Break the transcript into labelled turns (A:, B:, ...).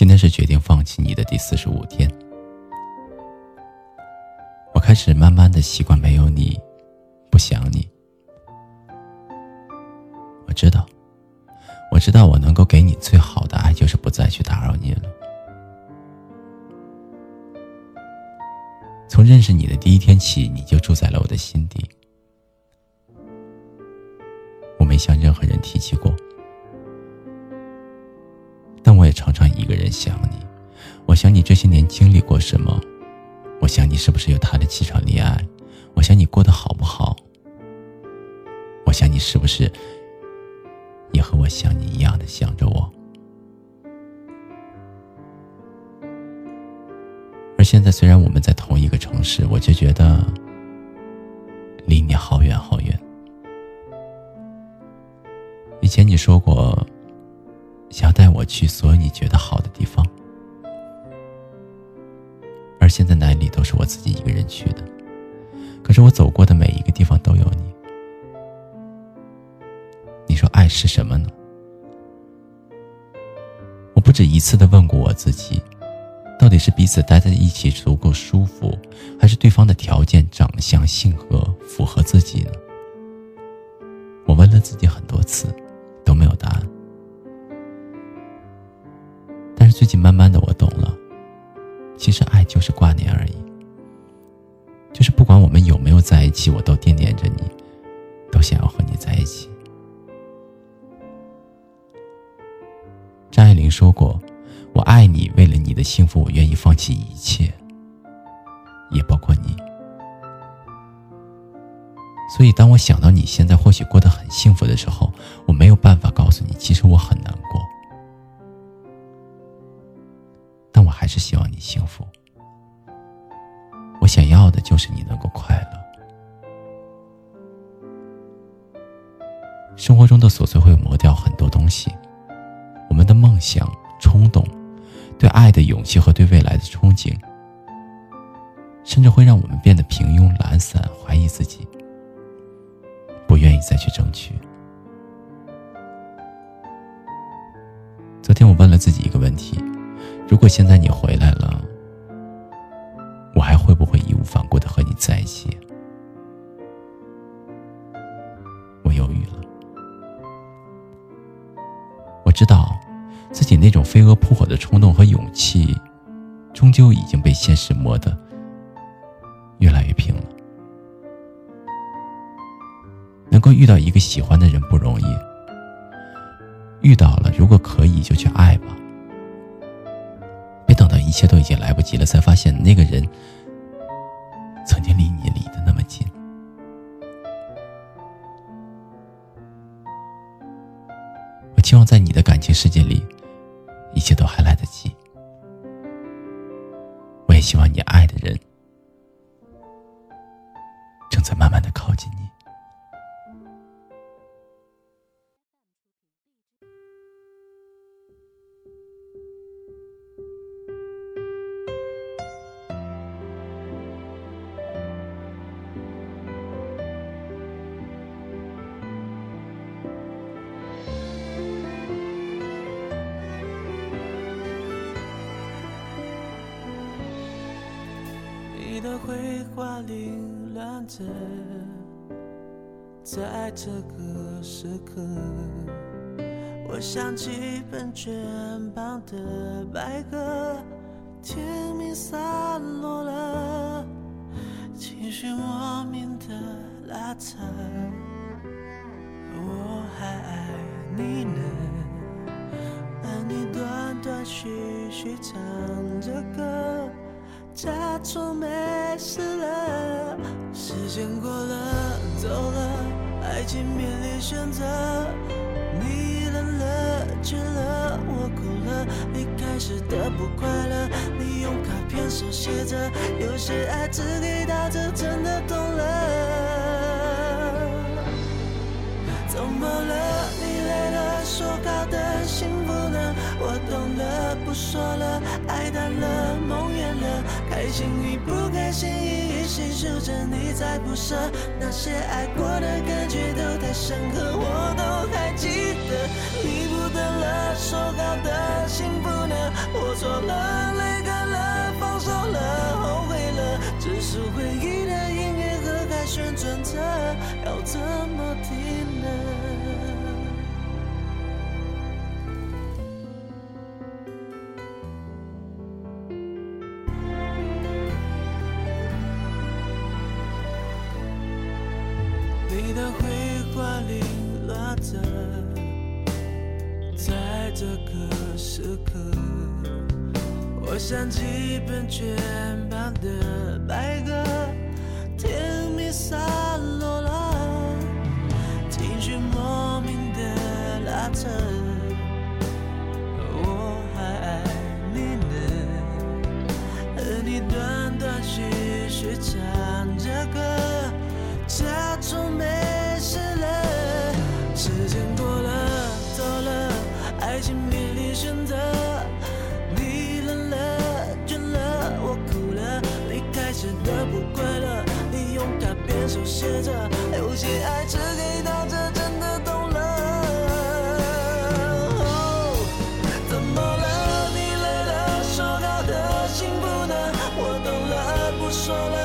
A: 今天是决定放弃你的第四十五天，我开始慢慢的习惯没有你，不想你。我知道，我知道，我能够给你最好的爱，就是不再去打扰你了。从认识你的第一天起，你就住在了我的心底。我没向任何人提起过，常常一个人想你。我想你这些年经历过什么？我想你是不是有他的几场恋爱？我想你过得好不好？我想你是不是也和我想你一样的想着我？而现在，虽然我们在同一个城市，我就觉得离你好远好远。以前你说过，我去所有你觉得好的地方，而现在哪里都是我自己一个人去的。可是我走过的每一个地方都有你。你说爱是什么呢？我不止一次的问过我自己。到底是彼此待在一起足够舒服，还是对方的条件、长相、性格符合自己呢？我问了自己很多次，最近慢慢的我懂了，其实爱就是挂念而已，就是不管我们有没有在一起，我都惦念着你，都想要和你在一起。张爱玲说过。我爱你，为了你的幸福，我愿意放弃一切，也包括你。所以，当我想到你现在或许过得很幸福的时候，我没有办法告诉你，其实我很难过。是希望你幸福。我想要的就是你能够快乐。生活中的琐碎会磨掉很多东西，我们的梦想、冲动。对爱的勇气和对未来的憧憬，甚至会让我们变得平庸、懒散，怀疑自己，不愿意再去争取。昨天我问了自己一个问题：如果现在你回来了，我还会不会义无反顾的和你在一起？我犹豫了。我知道。自己那种飞蛾扑火的冲动和勇气，终究已经被现实磨得越来越平了。能够遇到一个喜欢的人不容易，遇到了，如果可以就去爱吧，一切都已经来不及了，才发现那个人曾经离你离得那么近。我希望在你的感情世界里。一切都还来得及，我也希望你爱的人正在慢慢的靠近你。
B: 你的绘画凌乱着，在这个时刻，我想起喷泉旁的白鸽，天明散落了，情绪莫名的拉扯，我还爱你呢，而你断断续续唱着歌。假装没事了，时间过了，走了，爱情面临选择。你冷了，倦了，我哭了，离开时的不快乐。你用卡片手写着，有些爱只给到这，真的懂了。怎么了？你累了，说好的幸福呢？我懂了，不说了，爱淡了，梦开心与不开心一一细数着你再不舍那些爱过的感觉都太深刻我都还记得。你不等了说好的幸福呢我错了泪干了放手了后悔了只是回忆的音乐盒还旋转着要怎么停呢？快零落着，在这个时刻，我想起喷泉旁的白鸽，甜蜜散落了，情绪莫名的拉扯。我还爱你呢，和你断断续续唱着歌，假装没事了。时间过了，走了，爱情面临选择。你冷了，倦了，我哭了，离开时的不快乐，你用卡片手写着，有些爱只给到这，真的懂了。哦怎么了？你累了，说好的幸福呢？我懂了，不说了，